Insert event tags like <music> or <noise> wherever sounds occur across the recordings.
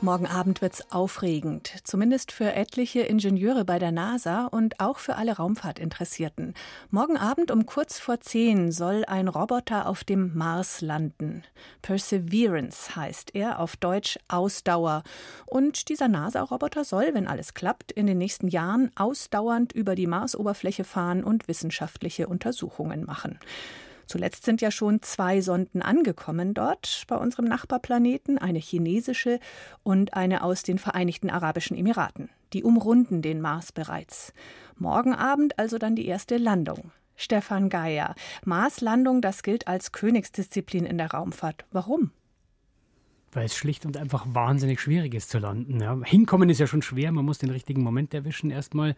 Morgen Abend wird's aufregend, zumindest für etliche Ingenieure bei der NASA und auch für alle Raumfahrtinteressierten. Morgen Abend um kurz vor zehn soll ein Roboter auf dem Mars landen. Perseverance heißt er, auf Deutsch Ausdauer. Und dieser NASA-Roboter soll, wenn alles klappt, in den nächsten Jahren ausdauernd über die Marsoberfläche fahren und wissenschaftliche Untersuchungen machen. Zuletzt sind ja schon zwei Sonden angekommen dort bei unserem Nachbarplaneten, eine chinesische und eine aus den Vereinigten Arabischen Emiraten. Die umrunden den Mars bereits. Morgen Abend also dann die erste Landung. Stefan Geier. Marslandung, das gilt als Königsdisziplin in der Raumfahrt. Warum? Weil es schlicht und einfach wahnsinnig schwierig ist zu landen. Ja. Hinkommen ist ja schon schwer, man muss den richtigen Moment erwischen erstmal,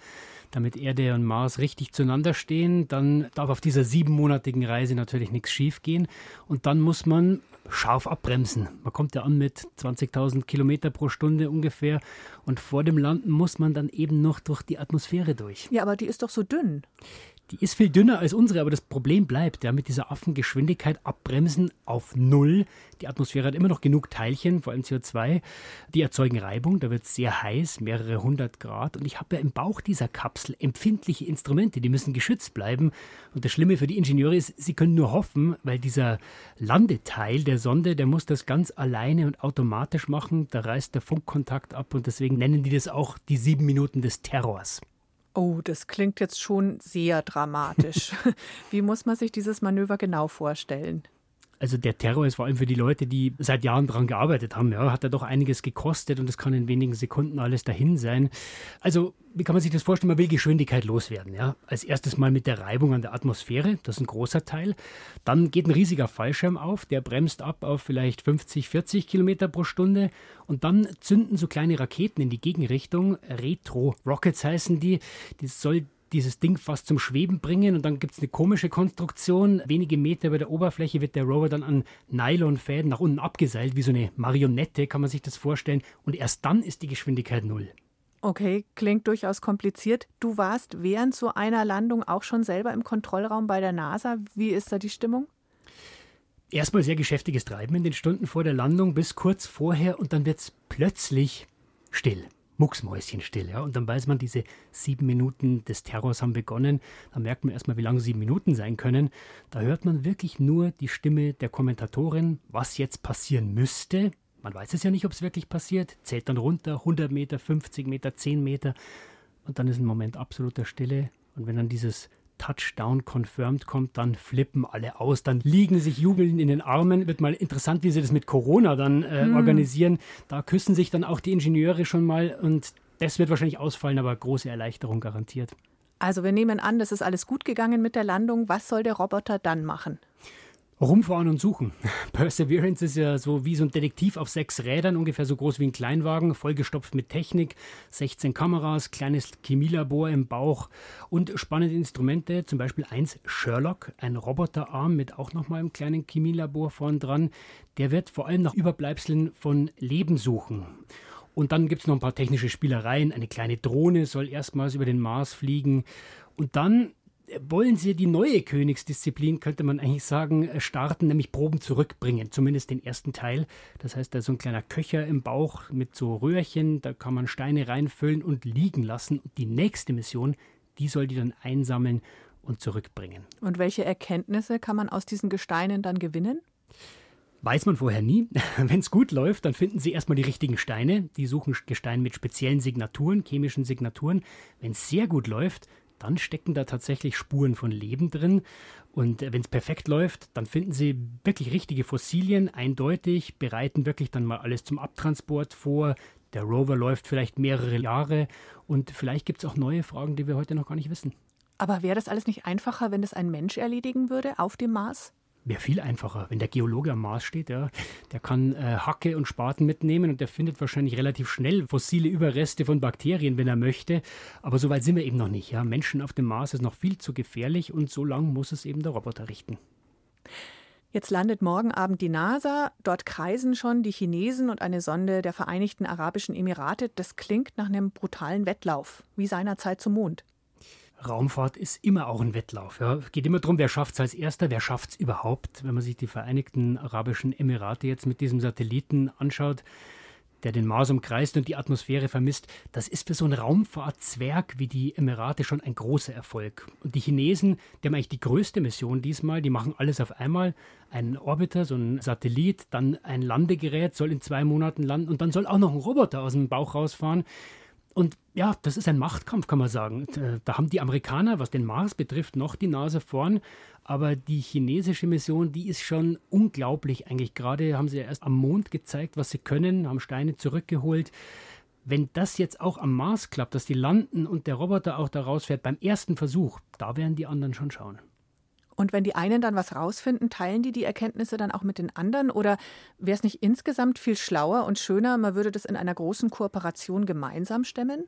damit Erde und Mars richtig zueinander stehen. Dann darf auf dieser siebenmonatigen Reise natürlich nichts schief gehen und dann muss man scharf abbremsen. Man kommt ja an mit 20.000 Kilometer pro Stunde ungefähr und vor dem Landen muss man dann eben noch durch die Atmosphäre durch. Ja, aber die ist doch so dünn. Die ist viel dünner als unsere, aber das Problem bleibt, ja, mit dieser Affengeschwindigkeit abbremsen auf Null. Die Atmosphäre hat immer noch genug Teilchen, vor allem CO2, die erzeugen Reibung, da wird es sehr heiß, mehrere hundert Grad. Und ich habe ja im Bauch dieser Kapsel empfindliche Instrumente, die müssen geschützt bleiben. Und das Schlimme für die Ingenieure ist, sie können nur hoffen, weil dieser Landeteil der Sonde, der muss das ganz alleine und automatisch machen. Da reißt der Funkkontakt ab und deswegen nennen die das auch die sieben Minuten des Terrors. Oh, das klingt jetzt schon sehr dramatisch. <laughs> Wie muss man sich dieses Manöver genau vorstellen? Also der Terror ist vor allem für die Leute, die seit Jahren daran gearbeitet haben, ja, hat er doch einiges gekostet und es kann in wenigen Sekunden alles dahin sein. Also wie kann man sich das vorstellen? Man will Geschwindigkeit loswerden. Ja? Als erstes mal mit der Reibung an der Atmosphäre, das ist ein großer Teil. Dann geht ein riesiger Fallschirm auf, der bremst ab auf vielleicht 50, 40 Kilometer pro Stunde und dann zünden so kleine Raketen in die Gegenrichtung. Retro-Rockets heißen die. Das soll dieses Ding fast zum Schweben bringen und dann gibt es eine komische Konstruktion. Wenige Meter über der Oberfläche wird der Rover dann an Nylonfäden nach unten abgeseilt, wie so eine Marionette, kann man sich das vorstellen. Und erst dann ist die Geschwindigkeit null. Okay, klingt durchaus kompliziert. Du warst während so einer Landung auch schon selber im Kontrollraum bei der NASA. Wie ist da die Stimmung? Erstmal sehr geschäftiges Treiben in den Stunden vor der Landung bis kurz vorher und dann wird es plötzlich still mucksmäuschenstill. Ja? Und dann weiß man, diese sieben Minuten des Terrors haben begonnen. Da merkt man erstmal, wie lange sieben Minuten sein können. Da hört man wirklich nur die Stimme der Kommentatorin, was jetzt passieren müsste. Man weiß es ja nicht, ob es wirklich passiert. Zählt dann runter, 100 Meter, 50 Meter, 10 Meter. Und dann ist ein Moment absoluter Stille. Und wenn dann dieses Touchdown confirmed kommt, dann flippen alle aus, dann liegen sich jubeln in den Armen. Wird mal interessant, wie sie das mit Corona dann äh, hm. organisieren. Da küssen sich dann auch die Ingenieure schon mal und das wird wahrscheinlich ausfallen, aber große Erleichterung garantiert. Also wir nehmen an, das ist alles gut gegangen mit der Landung. Was soll der Roboter dann machen? Rumfahren und suchen. <laughs> Perseverance ist ja so wie so ein Detektiv auf sechs Rädern, ungefähr so groß wie ein Kleinwagen, vollgestopft mit Technik, 16 Kameras, kleines Chemielabor im Bauch und spannende Instrumente, zum Beispiel eins Sherlock, ein Roboterarm mit auch nochmal einem kleinen Chemielabor vorn dran. Der wird vor allem nach Überbleibseln von Leben suchen. Und dann gibt es noch ein paar technische Spielereien. Eine kleine Drohne soll erstmals über den Mars fliegen. Und dann wollen sie die neue Königsdisziplin, könnte man eigentlich sagen, äh, starten, nämlich Proben zurückbringen, zumindest den ersten Teil. Das heißt, da ist so ein kleiner Köcher im Bauch mit so Röhrchen, da kann man Steine reinfüllen und liegen lassen. Und die nächste Mission, die soll die dann einsammeln und zurückbringen. Und welche Erkenntnisse kann man aus diesen Gesteinen dann gewinnen? Weiß man vorher nie. <laughs> Wenn es gut läuft, dann finden sie erstmal die richtigen Steine. Die suchen Gesteine mit speziellen Signaturen, chemischen Signaturen. Wenn es sehr gut läuft, dann stecken da tatsächlich Spuren von Leben drin. Und wenn es perfekt läuft, dann finden sie wirklich richtige Fossilien, eindeutig, bereiten wirklich dann mal alles zum Abtransport vor. Der Rover läuft vielleicht mehrere Jahre und vielleicht gibt es auch neue Fragen, die wir heute noch gar nicht wissen. Aber wäre das alles nicht einfacher, wenn das ein Mensch erledigen würde auf dem Mars? Wäre viel einfacher. Wenn der Geologe am Mars steht, ja, der kann äh, Hacke und Spaten mitnehmen und der findet wahrscheinlich relativ schnell fossile Überreste von Bakterien, wenn er möchte. Aber so weit sind wir eben noch nicht. Ja. Menschen auf dem Mars ist noch viel zu gefährlich und so lang muss es eben der Roboter richten. Jetzt landet morgen Abend die NASA. Dort kreisen schon die Chinesen und eine Sonde der Vereinigten Arabischen Emirate. Das klingt nach einem brutalen Wettlauf, wie seinerzeit zum Mond. Raumfahrt ist immer auch ein Wettlauf. Ja. Geht immer darum, wer schafft es als Erster, wer schafft es überhaupt. Wenn man sich die Vereinigten Arabischen Emirate jetzt mit diesem Satelliten anschaut, der den Mars umkreist und die Atmosphäre vermisst, das ist für so einen Raumfahrtzwerg wie die Emirate schon ein großer Erfolg. Und die Chinesen, die haben eigentlich die größte Mission diesmal, die machen alles auf einmal. Ein Orbiter, so ein Satellit, dann ein Landegerät soll in zwei Monaten landen und dann soll auch noch ein Roboter aus dem Bauch rausfahren. Und ja, das ist ein Machtkampf, kann man sagen. Da haben die Amerikaner, was den Mars betrifft, noch die Nase vorn. Aber die chinesische Mission, die ist schon unglaublich eigentlich. Gerade haben sie ja erst am Mond gezeigt, was sie können, haben Steine zurückgeholt. Wenn das jetzt auch am Mars klappt, dass die landen und der Roboter auch da rausfährt beim ersten Versuch, da werden die anderen schon schauen. Und wenn die einen dann was rausfinden, teilen die die Erkenntnisse dann auch mit den anderen? Oder wäre es nicht insgesamt viel schlauer und schöner, man würde das in einer großen Kooperation gemeinsam stemmen?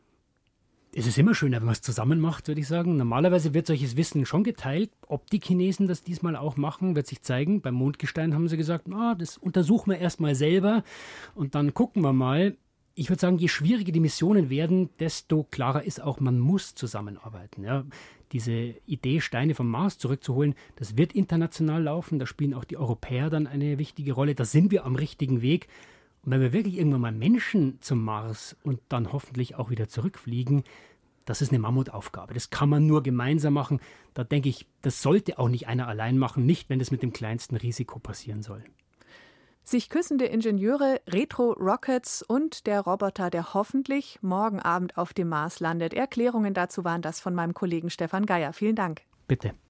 Es ist immer schöner, wenn man es zusammen macht, würde ich sagen. Normalerweise wird solches Wissen schon geteilt. Ob die Chinesen das diesmal auch machen, wird sich zeigen. Beim Mondgestein haben sie gesagt, ah, das untersuchen wir erstmal selber und dann gucken wir mal. Ich würde sagen, je schwieriger die Missionen werden, desto klarer ist auch, man muss zusammenarbeiten. Ja diese Idee, Steine vom Mars zurückzuholen, das wird international laufen. Da spielen auch die Europäer dann eine wichtige Rolle. Da sind wir am richtigen Weg. Und wenn wir wirklich irgendwann mal Menschen zum Mars und dann hoffentlich auch wieder zurückfliegen, das ist eine Mammutaufgabe. Das kann man nur gemeinsam machen. Da denke ich, das sollte auch nicht einer allein machen, nicht wenn es mit dem kleinsten Risiko passieren soll. Sich küssende Ingenieure, Retro-Rockets und der Roboter, der hoffentlich morgen Abend auf dem Mars landet. Erklärungen dazu waren das von meinem Kollegen Stefan Geier. Vielen Dank. Bitte.